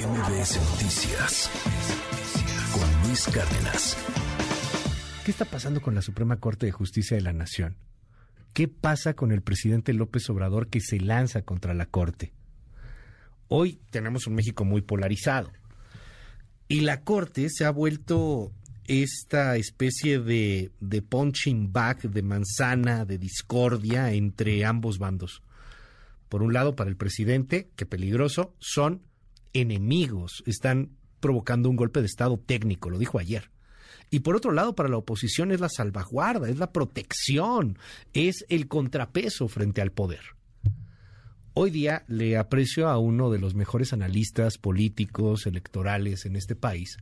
MBS Noticias con Luis Cárdenas. ¿Qué está pasando con la Suprema Corte de Justicia de la Nación? ¿Qué pasa con el presidente López Obrador que se lanza contra la Corte? Hoy tenemos un México muy polarizado y la Corte se ha vuelto esta especie de, punching bag, de manzana, de discordia entre ambos bandos. Por un lado, para el presidente, que peligroso, son enemigos, están provocando un golpe de Estado técnico, lo dijo ayer. Y por otro lado, para la oposición es la salvaguarda, es la protección, es el contrapeso frente al poder. Hoy día le aprecio a uno de los mejores analistas políticos, electorales en este país,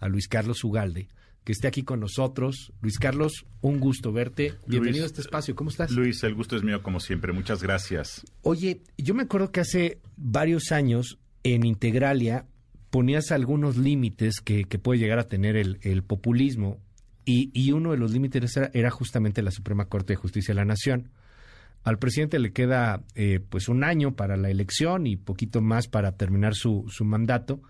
a Luis Carlos Ugalde, que esté aquí con nosotros. Luis Carlos, un gusto verte. Bienvenido a este espacio. ¿Cómo estás? Luis, el gusto es mío como siempre. Muchas gracias. Oye, yo me acuerdo que hace varios años en Integralia ponías algunos límites que, puede llegar a tener el, populismo y, uno de los límites era, justamente la Suprema Corte de Justicia de la Nación. Al presidente le queda eh, pues un año para la elección y poquito más para terminar su, su mandato.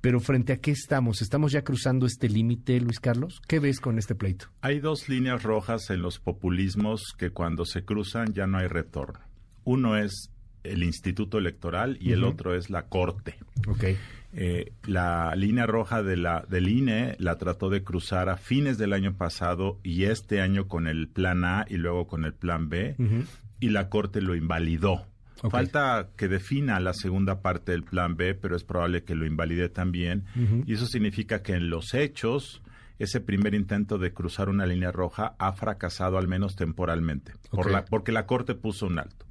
Pero frente a qué estamos? ¿Estamos ya cruzando este límite, Luis Carlos? ¿Qué ves con este pleito? Hay dos líneas rojas en los populismos que cuando se cruzan ya no hay retorno. Uno es el Instituto Electoral y el otro es la Corte. Okay. Eh, la línea roja de la, del INE la trató de cruzar a fines del año pasado y este año con el Plan A y luego con el Plan B y la Corte lo invalidó. Falta que defina la segunda parte del plan B, pero es probable que lo invalide también. Y eso significa que en los hechos, ese primer intento de cruzar una línea roja ha fracasado al menos temporalmente, por la, porque la Corte puso un alto.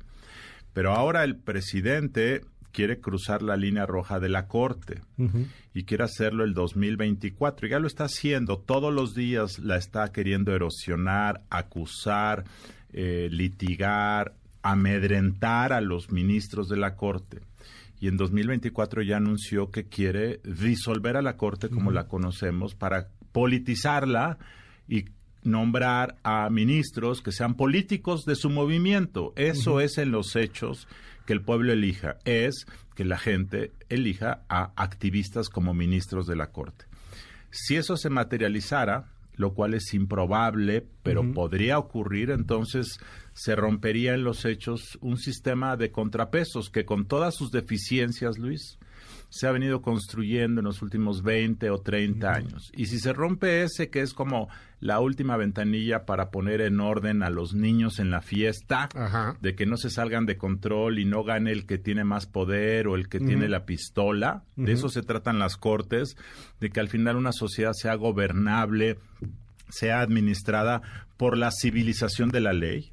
Pero ahora el presidente quiere cruzar la línea roja de la Corte y quiere hacerlo el 2024. Y ya lo está haciendo. Todos los días la está queriendo erosionar, acusar, eh, litigar, amedrentar a los ministros de la Corte. Y en 2024 ya anunció que quiere disolver a la Corte como la conocemos para politizarla y nombrar a ministros que sean políticos de su movimiento. Eso es en los hechos que el pueblo elija, es que la gente elija a activistas como ministros de la Corte. Si eso se materializara, lo cual es improbable, pero podría ocurrir, entonces se rompería en los hechos un sistema de contrapesos que con todas sus deficiencias, Luis, se ha venido construyendo en los últimos 20 o 30 años. Y si se rompe ese, que es como la última ventanilla para poner en orden a los niños en la fiesta, de que no se salgan de control y no gane el que tiene más poder o el que tiene la pistola, de eso se tratan las cortes, de que al final una sociedad sea gobernable, sea administrada por la civilización de la ley.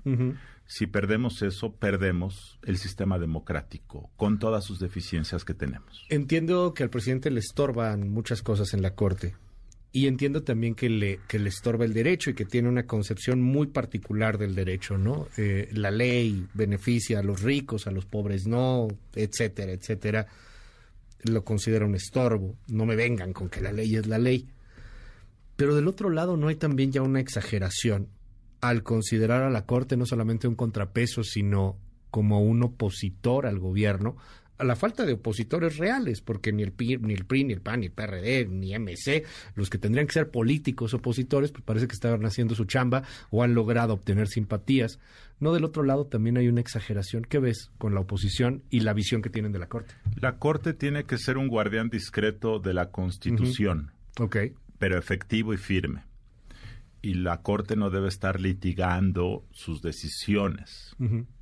Si perdemos eso, perdemos el sistema democrático con todas sus deficiencias que tenemos. Entiendo que al presidente le estorban muchas cosas en la Corte y entiendo también que le, que le estorba el derecho y que tiene una concepción muy particular del derecho, ¿no? Eh, la ley beneficia a los ricos, a los pobres no, etcétera, etcétera. Lo considera un estorbo. No me vengan con que la ley es la ley. Pero del otro lado no hay también ya una exageración al considerar a la Corte no solamente un contrapeso, sino como un opositor al gobierno, a la falta de opositores reales, porque ni el, PRI, ni el PRI, ni el PAN, ni el PRD, ni MC, los que tendrían que ser políticos opositores, pues parece que estaban haciendo su chamba o han logrado obtener simpatías. No del otro lado también hay una exageración. ¿Qué ves con la oposición y la visión que tienen de la Corte? La Corte tiene que ser un guardián discreto de la Constitución. Ok. Pero efectivo y firme y la Corte no debe estar litigando sus decisiones,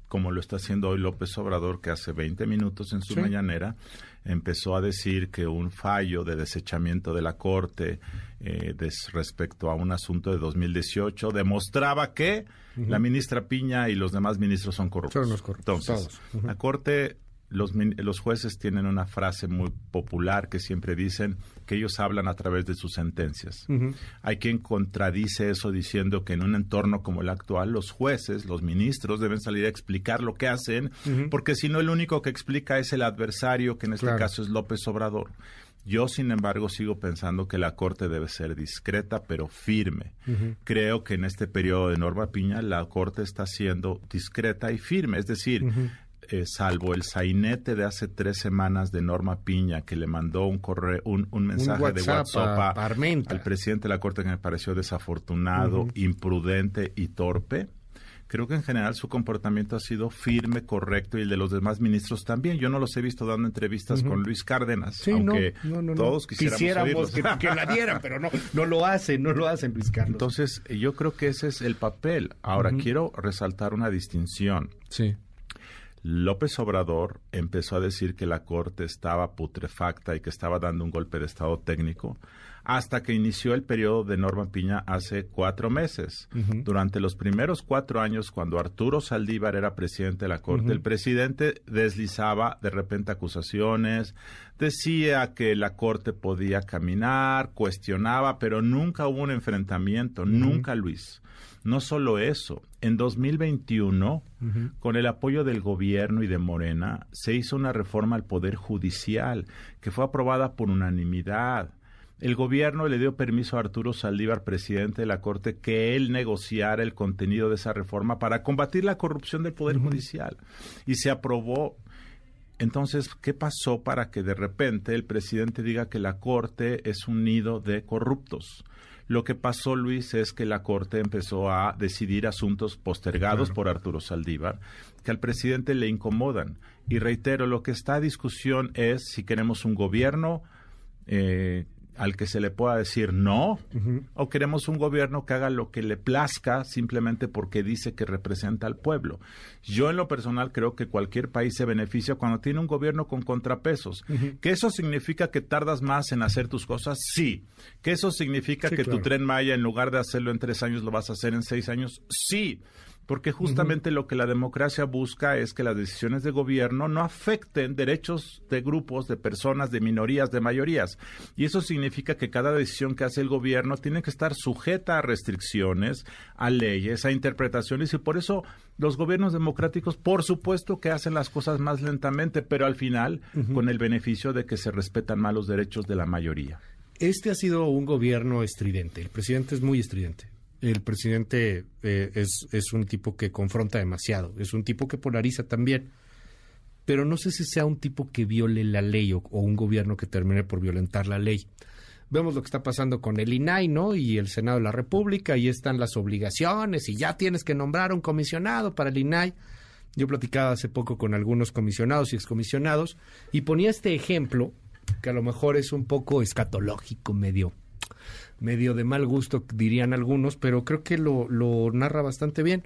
como lo está haciendo hoy López Obrador, que hace 20 minutos en su mañanera empezó a decir que un fallo de desechamiento de la Corte eh, respecto a un asunto de 2018 demostraba que la ministra Piña y los demás ministros son corruptos. Son corruptos. Entonces, la Corte los, los, jueces tienen una frase muy popular que siempre dicen que ellos hablan a través de sus sentencias. Hay quien contradice eso diciendo que en un entorno como el actual, los jueces, los ministros deben salir a explicar lo que hacen, porque si no, el único que explica es el adversario, que en este caso es López Obrador. Yo, sin embargo, sigo pensando que la Corte debe ser discreta, pero firme. Creo que en este periodo de Norma Piña la Corte está siendo discreta y firme. Es decir, eh, salvo el sainete de hace tres semanas de Norma Piña, que le mandó un correo, un, mensaje de WhatsApp al presidente de la Corte que me pareció desafortunado, imprudente y torpe, creo que en general su comportamiento ha sido firme, correcto y el de los demás ministros también. Yo no los he visto dando entrevistas con Luis Cárdenas, aunque todos quisiéramos, que, la dieran, pero no, no lo hacen, no lo hacen Luis Carlos. Entonces, yo creo que ese es el papel. Ahora, quiero resaltar una distinción. Sí. López Obrador empezó a decir que la Corte estaba putrefacta y que estaba dando un golpe de Estado técnico hasta que inició el periodo de Norma Piña hace cuatro meses. Durante los primeros cuatro años, cuando Arturo Saldívar era presidente de la Corte, el presidente deslizaba de repente acusaciones, decía que la Corte podía caminar, cuestionaba, pero nunca hubo un enfrentamiento, nunca, Luis. No solo eso, en 2021, con el apoyo del gobierno y de Morena, se hizo una reforma al Poder Judicial que fue aprobada por unanimidad el gobierno le dio permiso a Arturo Saldívar, presidente de la Corte, que él negociara el contenido de esa reforma para combatir la corrupción del Poder Judicial. Y se aprobó. Entonces, ¿qué pasó para que de repente el presidente diga que la Corte es un nido de corruptos? Lo que pasó, Luis, es que la Corte empezó a decidir asuntos postergados por Arturo Saldívar que al presidente le incomodan. Y reitero, lo que está a discusión es si queremos un gobierno eh, al que se le pueda decir no, o queremos un gobierno que haga lo que le plazca simplemente porque dice que representa al pueblo. Yo en lo personal creo que cualquier país se beneficia cuando tiene un gobierno con contrapesos. ¿Que eso significa que tardas más en hacer tus cosas? Sí. ¿Que eso significa que tu tren Maya en lugar de hacerlo en tres años lo vas a hacer en seis años? Sí porque justamente lo que la democracia busca es que las decisiones de gobierno no afecten derechos de grupos, de personas, de minorías, de mayorías. Y eso significa que cada decisión que hace el gobierno tiene que estar sujeta a restricciones, a leyes, a interpretaciones, y por eso los gobiernos democráticos, por supuesto que hacen las cosas más lentamente, pero al final con el beneficio de que se respetan más los derechos de la mayoría. Este ha sido un gobierno estridente. El presidente es muy estridente el presidente eh, es, es un tipo que confronta demasiado, es un tipo que polariza también, pero no sé si sea un tipo que viole la ley o, un gobierno que termine por violentar la ley. Vemos lo que está pasando con el INAI, ¿no? Y el Senado de la República, y están las obligaciones, y ya tienes que nombrar un comisionado para el INAI. Yo platicaba hace poco con algunos comisionados y excomisionados, y ponía este ejemplo, que a lo mejor es un poco escatológico, medio medio de mal gusto, dirían algunos, pero creo que lo, lo narra bastante bien.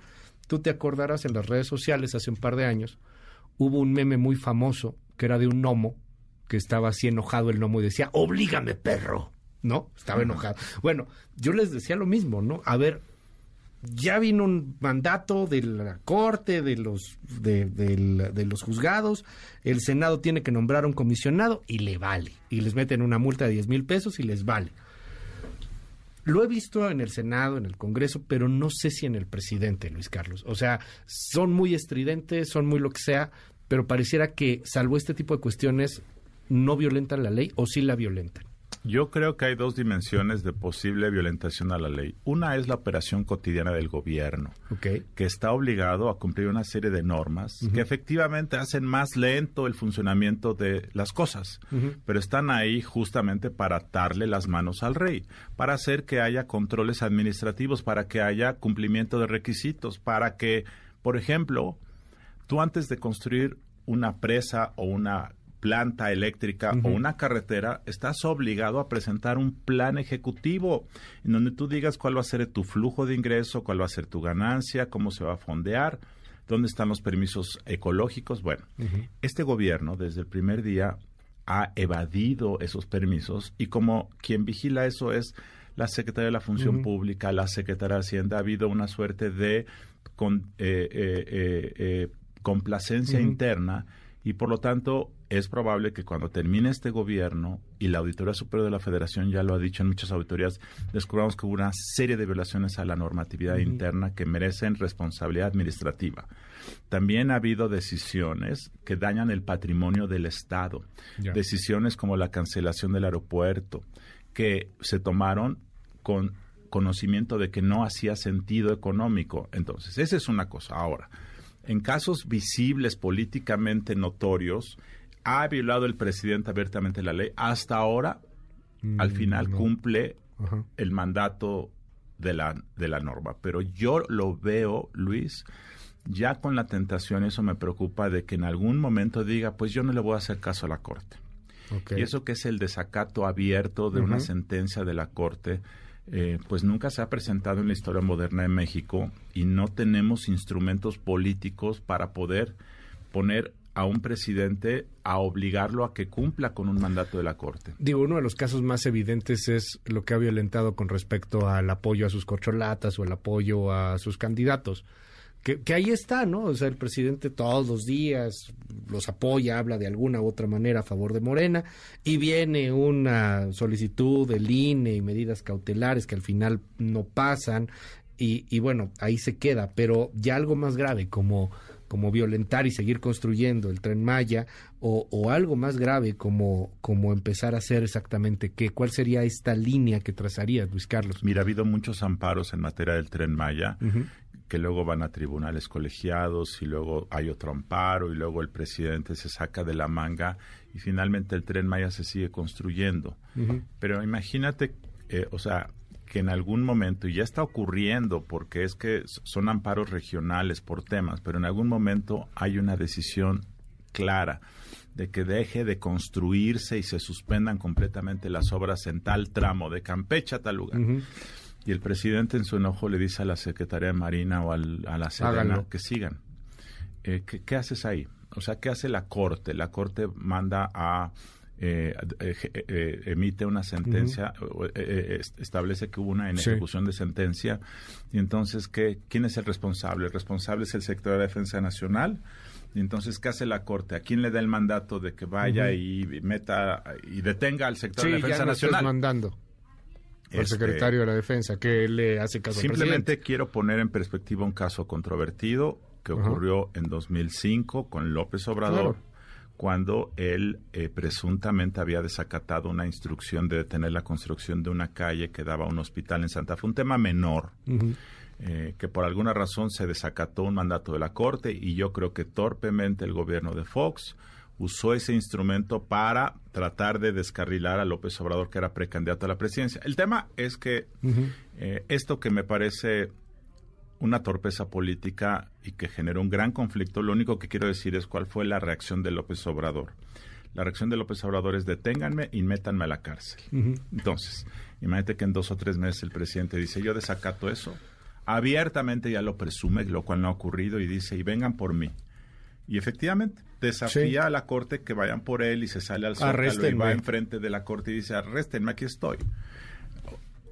Tú te acordarás en las redes sociales hace un par de años, hubo un meme muy famoso que era de un gnomo, que estaba así enojado el gnomo y decía, oblígame, perro. ¿No? Estaba enojado. Bueno, yo les decía lo mismo, ¿no? A ver, ya vino un mandato de la corte, de los, de, de, los juzgados, el Senado tiene que nombrar un comisionado y le vale. Y les meten una multa de 10 mil pesos y les vale. Lo he visto en el Senado, en el Congreso, pero no sé si en el presidente, Luis Carlos. O sea, son muy estridentes, son muy lo que sea, pero pareciera que, salvo este tipo de cuestiones, no violentan la ley o sí la violentan. Yo creo que hay dos dimensiones de posible violentación a la ley. Una es la operación cotidiana del gobierno, que está obligado a cumplir una serie de normas que efectivamente hacen más lento el funcionamiento de las cosas, pero están ahí justamente para atarle las manos al rey, para hacer que haya controles administrativos, para que haya cumplimiento de requisitos, para que, por ejemplo, tú antes de construir una presa o una planta eléctrica o una carretera, estás obligado a presentar un plan ejecutivo en donde tú digas cuál va a ser tu flujo de ingreso, cuál va a ser tu ganancia, cómo se va a fondear, dónde están los permisos ecológicos. Bueno, este gobierno desde el primer día ha evadido esos permisos y como quien vigila eso es la Secretaría de la Función Pública, la Secretaría de Hacienda, ha habido una suerte de con, eh, eh, eh, complacencia interna y por lo tanto es probable que cuando termine este gobierno y la Auditoría Superior de la Federación ya lo ha dicho en muchas auditorías, descubramos que hubo una serie de violaciones a la normatividad interna que merecen responsabilidad administrativa. También ha habido decisiones que dañan el patrimonio del Estado, decisiones como la cancelación del aeropuerto, que se tomaron con conocimiento de que no hacía sentido económico. Entonces, esa es una cosa. Ahora, en casos visibles políticamente notorios, ha violado el presidente abiertamente la ley. Hasta ahora, al Mm, final no. cumple Ajá. el mandato de la, de la norma. Pero yo lo veo, Luis, ya con la tentación, eso me preocupa, de que en algún momento diga, pues yo no le voy a hacer caso a la Corte. Y eso que es el desacato abierto de una sentencia de la Corte, eh, pues nunca se ha presentado en la historia moderna de México y no tenemos instrumentos políticos para poder poner a un presidente a obligarlo a que cumpla con un mandato de la Corte. Digo, uno de los casos más evidentes es lo que ha violentado con respecto al apoyo a sus corcholatas o el apoyo a sus candidatos. Que, que ahí está, ¿no? O sea, el presidente todos los días los apoya, habla de alguna u otra manera a favor de Morena y viene una solicitud del INE y medidas cautelares que al final no pasan y, y bueno, ahí se queda. Pero ya algo más grave como como violentar y seguir construyendo el tren Maya o, o algo más grave como, como empezar a hacer exactamente qué, cuál sería esta línea que trazarías, Luis Carlos. Mira, ha habido muchos amparos en materia del tren Maya. Que luego van a tribunales colegiados y luego hay otro amparo y luego el presidente se saca de la manga y finalmente el tren Maya se sigue construyendo. Pero imagínate, eh, o sea, que en algún momento, y ya está ocurriendo porque es que son amparos regionales por temas, pero en algún momento hay una decisión clara de que deje de construirse y se suspendan completamente las obras en tal tramo de Campeche a tal lugar. Y el presidente en su enojo le dice a la Secretaría de Marina o al- a la Sedena que sigan. Eh, ¿qué, qué haces ahí? O sea, ¿qué hace la Corte? La Corte manda a... eh, eh, eh, emite una sentencia, eh, eh, est- establece que hubo una Sí. ejecución de sentencia, y entonces, ¿qué, ¿quién es el responsable? El responsable es el sector de la Defensa Nacional, y entonces, ¿qué hace la Corte? ¿A quién le da el mandato de que vaya y meta y detenga al sector Sí, de la Defensa ya no estés Nacional? mandando al Este, secretario de la Defensa que le hace caso Simplemente quiero poner en perspectiva un caso controvertido que Ajá. ocurrió en 2005 con López Obrador, Claro. Cuando él eh, presuntamente había desacatado una instrucción de detener la construcción de una calle que daba a un hospital en Santa Fe. Un tema menor, eh, que por alguna razón se desacató un mandato de la Corte y yo creo que torpemente el gobierno de Fox usó ese instrumento para tratar de descarrilar a López Obrador, que era precandidato a la presidencia. El tema es que eh, esto que me parece una torpeza política y que generó un gran conflicto, lo único que quiero decir es cuál fue la reacción de López Obrador. La reacción de López Obrador es deténganme y métanme a la cárcel. Entonces, imagínate que en dos o tres meses el presidente dice, yo desacato eso. Abiertamente ya lo presume, lo cual no ha ocurrido, y dice, y vengan por mí. Y efectivamente, desafía Sí. a la corte que vayan por él y se sale al zócalo y va enfrente de la corte y dice, arréstenme, aquí estoy.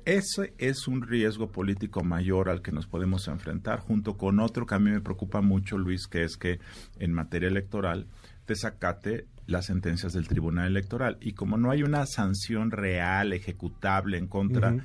Ese es un riesgo político mayor al que nos podemos enfrentar, junto con otro que a mí me preocupa mucho, Luis, que es que en materia electoral desacate las sentencias del Tribunal Electoral. Y como no hay una sanción real, ejecutable en contra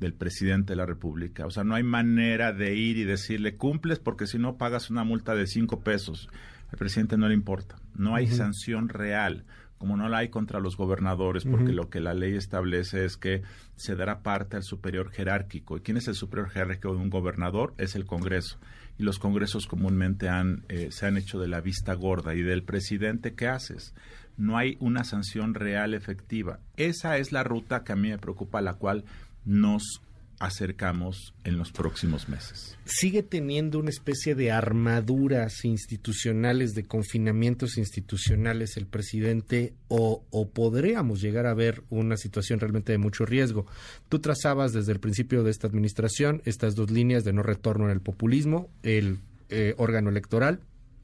del presidente de la República, o sea, no hay manera de ir y decirle cumples porque si no pagas una multa de cinco pesos. Al presidente no le importa. No hay sanción real como no la hay contra los gobernadores, porque lo que la ley establece es que se dará parte al superior jerárquico. ¿Y quién es el superior jerárquico de un gobernador? Es el Congreso. Y los congresos comúnmente han, eh, se han hecho de la vista gorda. ¿Y del presidente qué haces? No hay una sanción real efectiva. Esa es la ruta que a mí me preocupa, la cual nos acercamos en los próximos meses. sigue teniendo una especie de armaduras institucionales, de confinamientos institucionales el presidente, o, o podríamos llegar a ver una situación realmente de mucho riesgo. Tú trazabas desde el principio de esta administración estas dos líneas de no retorno en el populismo, el eh, órgano electoral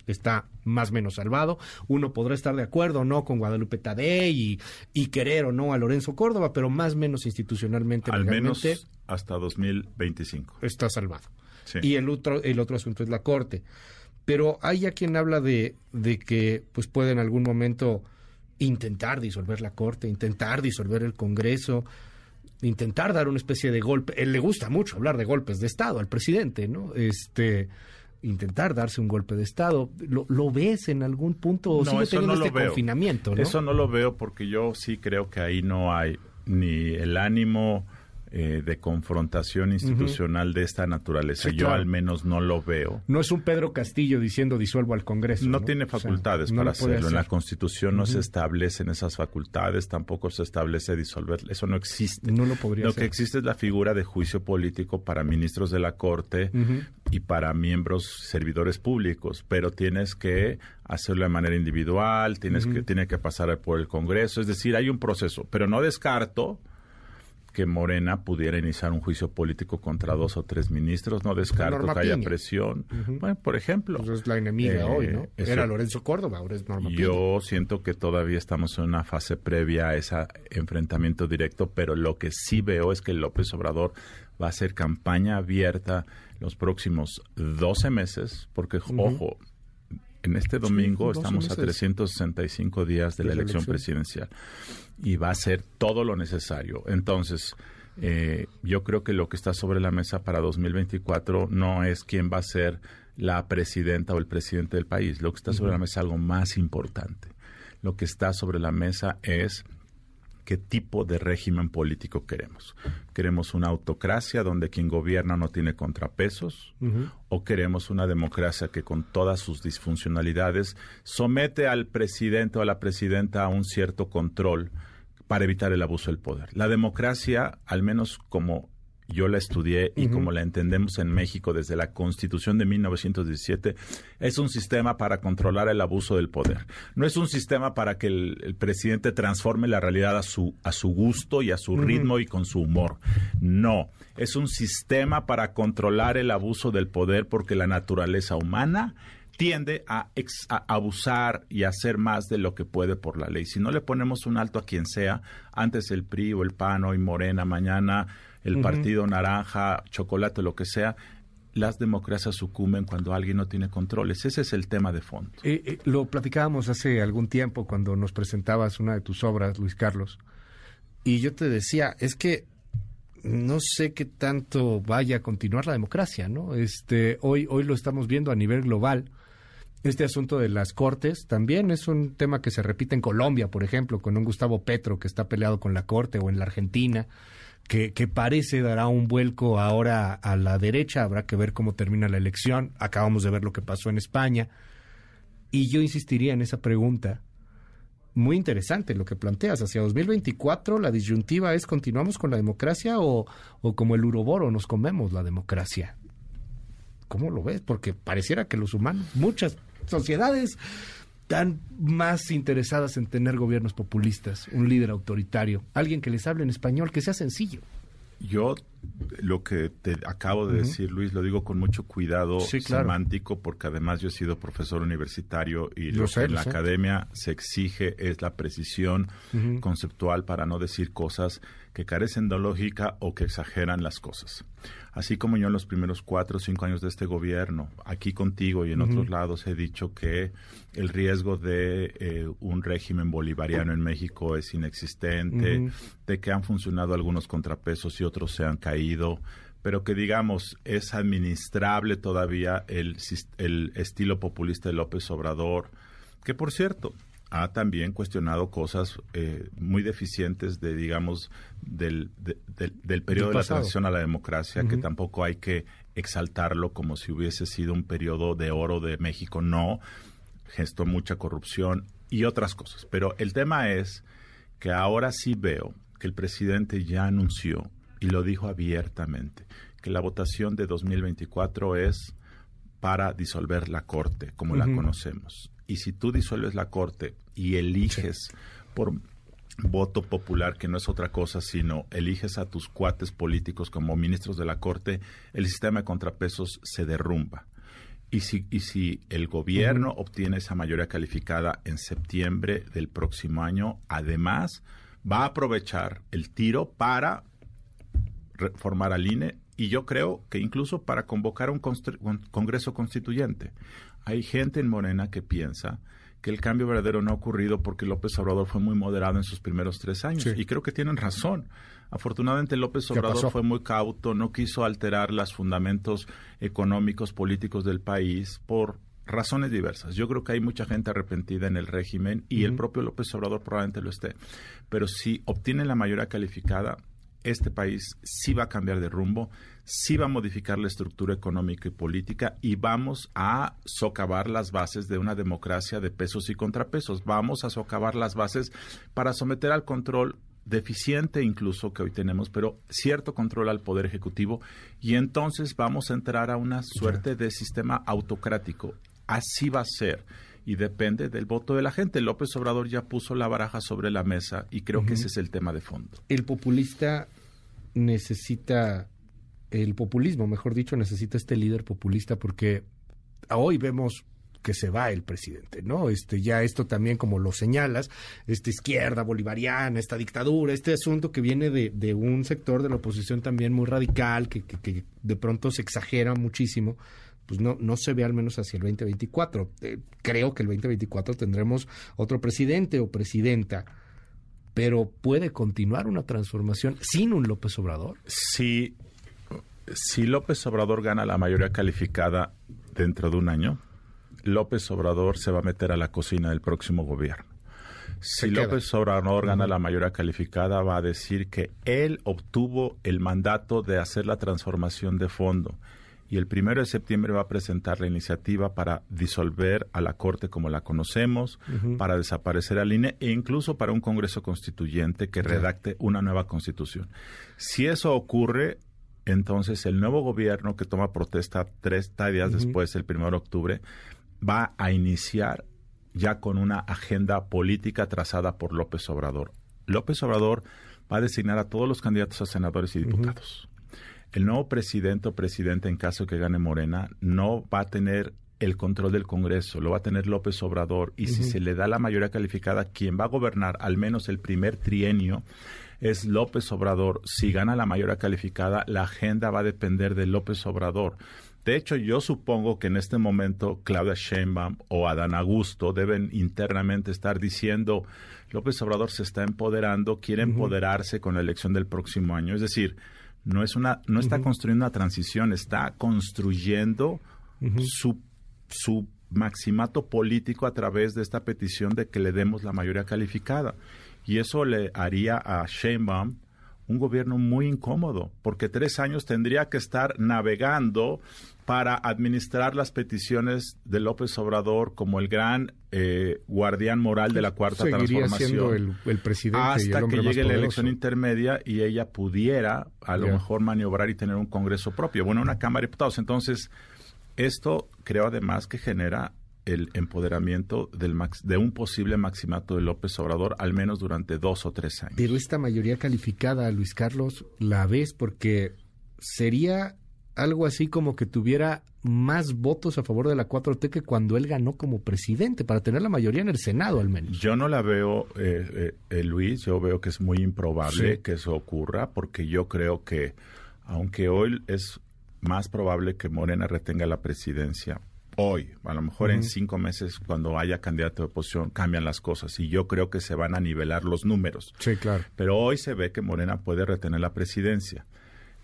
está más o menos salvado. Uno podrá estar de acuerdo o no con Guadalupe Tadei y, y querer o no a Lorenzo Córdoba, pero más o menos institucionalmente, Al menos hasta 2025. está salvado. Sí. Y el otro, el otro asunto es la Corte. Pero hay ya quien habla de, de que pues puede en algún momento intentar disolver la Corte, intentar disolver el Congreso, intentar dar una especie de golpe. Él le gusta mucho hablar de golpes de Estado al presidente, ¿no? Este intentar darse un golpe de Estado. ¿Lo, lo ves en algún punto o No, sigue teniendo no este veo. confinamiento, ¿no? Eso no lo veo porque yo sí creo que ahí no hay ni el ánimo eh, de confrontación institucional de esta naturaleza. Yo al menos no lo veo. No es un Pedro Castillo diciendo disuelvo al Congreso. No, tiene facultades para hacerlo. En la Constitución no se establecen esas facultades, tampoco se establece disolver. Eso no existe. No lo podría Lo que existe es la figura de juicio político para ministros de la Corte y para miembros servidores públicos, pero tienes que hacerlo de manera individual, tienes que tiene que pasar por el Congreso, es decir, hay un proceso, pero no descarto que Morena pudiera iniciar un juicio político contra dos o tres ministros. No descarto que haya presión. Bueno, por ejemplo. Pues es la enemiga hoy, ¿no? Eh, Era Lorenzo Córdoba, ahora es Norma Yo siento que todavía estamos en una fase previa a ese enfrentamiento directo, pero lo que sí veo es que López Obrador va a hacer campaña abierta los próximos 12 meses, porque, ojo, en este domingo estamos a 365 días de, la elección, presidencial y va a ser todo lo necesario. Entonces, eh, yo creo que lo que está sobre la mesa para 2024 no es quién va a ser la presidenta o el presidente del país. Lo que está sobre la mesa es algo más importante. Lo que está sobre la mesa es qué tipo de régimen político queremos. ¿Queremos una autocracia donde quien gobierna no tiene contrapesos? ¿O queremos una democracia que con todas sus disfuncionalidades somete al presidente o a la presidenta a un cierto control para evitar el abuso del poder? La democracia, al menos como yo la estudié y como la entendemos en México desde la Constitución de 1917, es un sistema para controlar el abuso del poder. No es un sistema para que el, presidente transforme la realidad a su, a su gusto y a su ritmo y con su humor. No, es un sistema para controlar el abuso del poder porque la naturaleza humana tiende a, a, abusar y a hacer más de lo que puede por la ley. Si no le ponemos un alto a quien sea, antes el PRI o el PAN, hoy Morena, mañana el partido naranja, chocolate, lo que sea, las democracias sucumben cuando alguien no tiene controles. Ese es el tema de fondo. Eh, eh, lo platicábamos hace algún tiempo cuando nos presentabas una de tus obras, Luis Carlos, y yo te decía, es que no sé qué tanto vaya a continuar la democracia, ¿no? Este, hoy, hoy lo estamos viendo a nivel global. Este asunto de las cortes también es un tema que se repite en Colombia, por ejemplo, con un Gustavo Petro que está peleado con la corte o en la Argentina que, parece dará un vuelco ahora a la derecha. Habrá que ver cómo termina la elección. Acabamos de ver lo que pasó en España. Y yo insistiría en esa pregunta. Muy interesante lo que planteas. Hacia 2024 la disyuntiva es continuamos con la democracia o, o como el uroboro nos comemos la democracia. ¿Cómo lo ves? Porque pareciera que los humanos, muchas sociedades están más interesadas en tener gobiernos populistas, un líder autoritario, alguien que les hable en español, que sea sencillo. Yo lo que te acabo de decir, Luis, lo digo con mucho cuidado semántico, porque además yo he sido profesor universitario y lo, que en la academia se exige es la precisión conceptual para no decir cosas que carecen de lógica o que exageran las cosas. Así como yo en los primeros cuatro o cinco años de este gobierno, aquí contigo y en otros lados, he dicho que el riesgo de eh, un régimen bolivariano en México es inexistente, de que han funcionado algunos contrapesos y otros se han caído, pero que digamos es administrable todavía el, el estilo populista de López Obrador, que por cierto, ha también cuestionado cosas eh, muy deficientes de, digamos, del, del periodo de la transición a la democracia, que tampoco hay que exaltarlo como si hubiese sido un periodo de oro de México. No, gestó mucha corrupción y otras cosas. Pero el tema es que ahora sí veo que el presidente ya anunció, y lo dijo abiertamente, que la votación de 2024 es para disolver la Corte, como la conocemos. Y si tú disuelves la Corte y eliges por voto popular, que no es otra cosa, sino eliges a tus cuates políticos como ministros de la Corte, el sistema de contrapesos se derrumba. Y si, y si el gobierno obtiene esa mayoría calificada en septiembre del próximo año, además va a aprovechar el tiro para reformar al INE y yo creo que incluso para convocar un Congreso Constituyente. Hay gente en Morena que piensa que el cambio verdadero no ha ocurrido porque López Obrador fue muy moderado en sus primeros tres años. Y creo que tienen razón. Afortunadamente López Obrador fue muy cauto, no quiso alterar los fundamentos económicos, políticos del país por razones diversas. Yo creo que hay mucha gente arrepentida en el régimen y el propio López Obrador probablemente lo esté. Pero si obtiene la mayoría calificada, este país sí va a cambiar de rumbo, sí va a modificar la estructura económica y política y vamos a socavar las bases de una democracia de pesos y contrapesos. Vamos a socavar las bases para someter al control deficiente incluso que hoy tenemos, pero cierto control al Poder Ejecutivo y entonces vamos a entrar a una suerte de sistema autocrático. Así va a ser y depende del voto de la gente. López Obrador ya puso la baraja sobre la mesa y creo que ese es el tema de fondo. El populista necesita, el populismo, mejor dicho, necesita este líder populista porque hoy vemos que se va el presidente, ¿no? Este, ya esto también, como lo señalas, esta izquierda bolivariana, esta dictadura, este asunto que viene de, de un sector de la oposición también muy radical, que, que, de pronto se exagera muchísimo, pues no, no se ve al menos hacia el 2024. Eh, creo que el 2024 tendremos otro presidente o presidenta, pero ¿puede continuar una transformación sin un López Obrador? Si, si López Obrador gana la mayoría calificada dentro de un año, López Obrador se va a meter a la cocina del próximo gobierno. Si López Obrador gana la mayoría calificada, va a decir que él obtuvo el mandato de hacer la transformación de fondo. Y el primero de septiembre va a presentar la iniciativa para disolver a la Corte como la conocemos, para desaparecer al INE e incluso para un Congreso Constituyente que redacte una nueva constitución. Si eso ocurre, entonces el nuevo gobierno que toma protesta tres días después, el primero de octubre, va a iniciar ya con una agenda política trazada por López Obrador. López Obrador va a designar a todos los candidatos a senadores y diputados. El nuevo presidente o presidente, en caso que gane Morena, no va a tener el control del Congreso, lo va a tener López Obrador y si se le da la mayoría calificada, quien va a gobernar al menos el primer trienio es López Obrador. Si gana la mayoría calificada, la agenda va a depender de López Obrador. De hecho, yo supongo que en este momento Claudia Sheinbaum o Adán Augusto deben internamente estar diciendo López Obrador se está empoderando, quiere empoderarse con la elección del próximo año. Es decir, no es una, no está construyendo una transición, está construyendo su, su maximato político a través de esta petición de que le demos la mayoría calificada. Y eso le haría a Sheinbaum un gobierno muy incómodo, porque tres años tendría que estar navegando para administrar las peticiones de López Obrador como el gran eh, guardián moral de la cuarta Seguiría transformación. Siendo el, presidente hasta que llegue la elección intermedia y ella pudiera a lo mejor maniobrar y tener un Congreso propio, bueno, una Cámara de Diputados. Entonces, esto creo además que genera el empoderamiento del de un posible maximato de López Obrador, al menos durante dos o tres años. Pero esta mayoría calificada, Luis Carlos, la ves porque sería algo así como que tuviera más votos a favor de la 4T que cuando él ganó como presidente, para tener la mayoría en el Senado al menos. Yo no la veo, eh, eh, eh Luis, yo veo que es muy improbable que eso ocurra, porque yo creo que, aunque hoy es más probable que Morena retenga la presidencia, hoy, a lo mejor en cinco meses, cuando haya candidato de oposición, cambian las cosas y yo creo que se van a nivelar los números. Sí, claro. Pero hoy se ve que Morena puede retener la presidencia.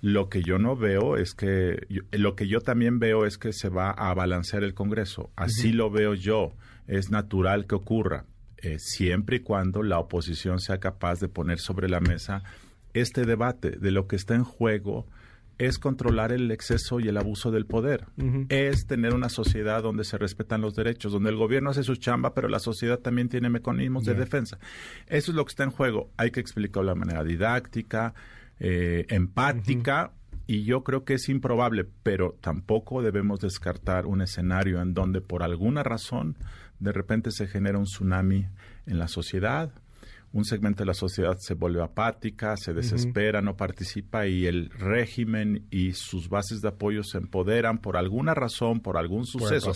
Lo que yo no veo es que, lo que yo también veo es que se va a balancear el Congreso. Así lo veo yo. Es natural que ocurra, eh, siempre y cuando la oposición sea capaz de poner sobre la mesa este debate de lo que está en juego es controlar el exceso y el abuso del poder. Es tener una sociedad donde se respetan los derechos, donde el gobierno hace su chamba, pero la sociedad también tiene mecanismos de defensa. Eso es lo que está en juego. Hay que explicarlo de manera didáctica, eh, empática. Y yo creo que es improbable, pero tampoco debemos descartar un escenario en donde por alguna razón de repente se genera un tsunami en la sociedad, un segmento de la sociedad se vuelve apática, se desespera, no participa y el régimen y sus bases de apoyo se empoderan por alguna razón, por algún suceso.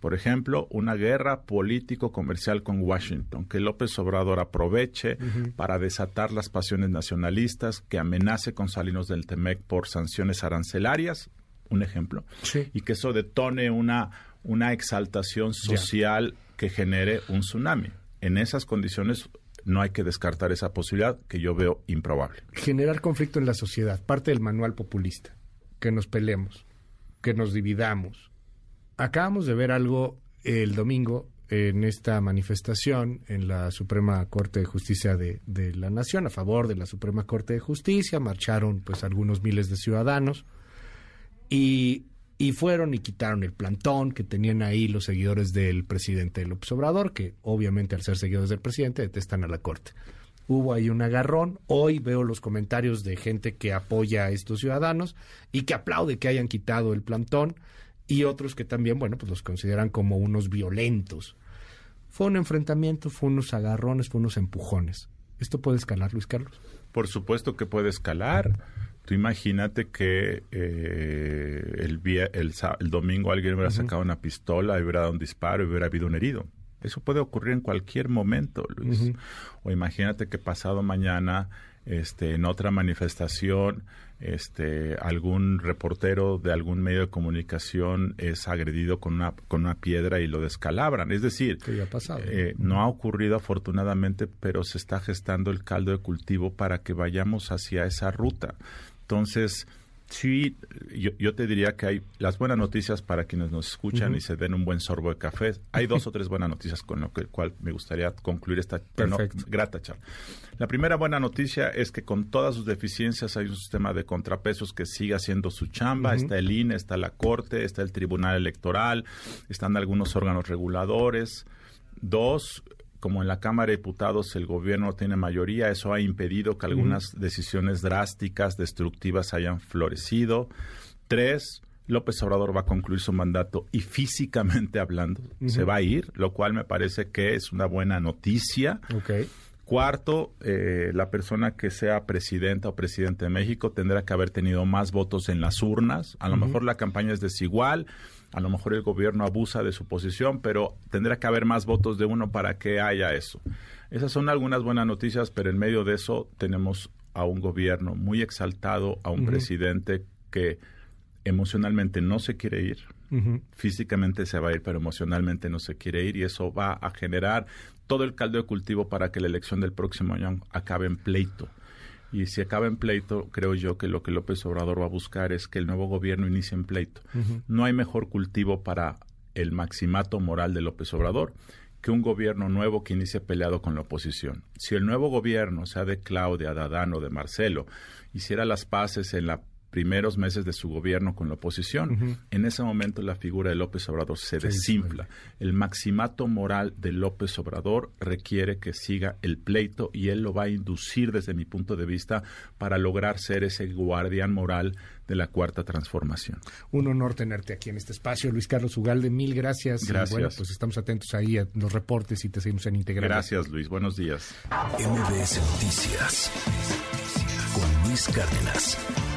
Por ejemplo, una guerra político-comercial con Washington, que López Obrador aproveche para desatar las pasiones nacionalistas, que amenace con Salinos del Temec por sanciones arancelarias, un ejemplo, y que eso detone una, una exaltación social que genere un tsunami. En esas condiciones no hay que descartar esa posibilidad que yo veo improbable. Generar conflicto en la sociedad, parte del manual populista, que nos peleemos, que nos dividamos. Acabamos de ver algo el domingo en esta manifestación en la Suprema Corte de Justicia de, de, la Nación a favor de la Suprema Corte de Justicia. Marcharon pues algunos miles de ciudadanos y, y fueron y quitaron el plantón que tenían ahí los seguidores del presidente López Obrador, que obviamente al ser seguidores del presidente detestan a la Corte. Hubo ahí un agarrón. Hoy veo los comentarios de gente que apoya a estos ciudadanos y que aplaude que hayan quitado el plantón y otros que también, bueno, pues los consideran como unos violentos. Fue un enfrentamiento, fue unos agarrones, fue unos empujones. ¿Esto puede escalar, Luis Carlos? Por supuesto que puede escalar. Tú imagínate que eh, el, el, el, domingo alguien hubiera sacado una pistola, hubiera dado un disparo y hubiera habido un herido. Eso puede ocurrir en cualquier momento, Luis. O imagínate que pasado mañana, este, en otra manifestación, este, algún reportero de algún medio de comunicación es agredido con una, con una piedra y lo descalabran. Es decir, eh, no ha ocurrido afortunadamente, pero se está gestando el caldo de cultivo para que vayamos hacia esa ruta. Entonces, Sí, yo, te diría que hay las buenas noticias para quienes nos escuchan y se den un buen sorbo de café. Hay dos o tres buenas noticias con lo que cual me gustaría concluir esta grata charla. La primera buena noticia es que con todas sus deficiencias hay un sistema de contrapesos que sigue haciendo su chamba. Está el INE, está la Corte, está el Tribunal Electoral, están algunos órganos reguladores. Dos, como en la Cámara de Diputados el gobierno tiene mayoría, eso ha impedido que algunas decisiones drásticas, destructivas hayan florecido. Tres, López Obrador va a concluir su mandato y físicamente hablando se va a ir, lo cual me parece que es una buena noticia. Cuarto, eh, la persona que sea presidenta o presidente de México tendrá que haber tenido más votos en las urnas. A lo mejor la campaña es desigual a lo mejor el gobierno abusa de su posición, pero tendrá que haber más votos de uno para que haya eso. Esas son algunas buenas noticias, pero en medio de eso tenemos a un gobierno muy exaltado, a un presidente que emocionalmente no se quiere ir, físicamente se va a ir, pero emocionalmente no se quiere ir y eso va a generar todo el caldo de cultivo para que la elección del próximo año acabe en pleito. Y si acaba en pleito, creo yo que lo que López Obrador va a buscar es que el nuevo gobierno inicie en pleito. No hay mejor cultivo para el maximato moral de López Obrador que un gobierno nuevo que inicie peleado con la oposición. Si el nuevo gobierno, sea de Claudia, de Adán o de Marcelo, hiciera las paces en la primeros meses de su gobierno con la oposición, en ese momento la figura de López Obrador se desinfla. El maximato moral de López Obrador requiere que siga el pleito y él lo va a inducir desde mi punto de vista para lograr ser ese guardián moral de la cuarta transformación. Un honor tenerte aquí en este espacio, Luis Carlos Ugalde, mil gracias. Gracias. bueno, pues estamos atentos ahí a los reportes y te seguimos en Integral. Gracias, Luis. Buenos días. MBS Noticias con Luis Cárdenas.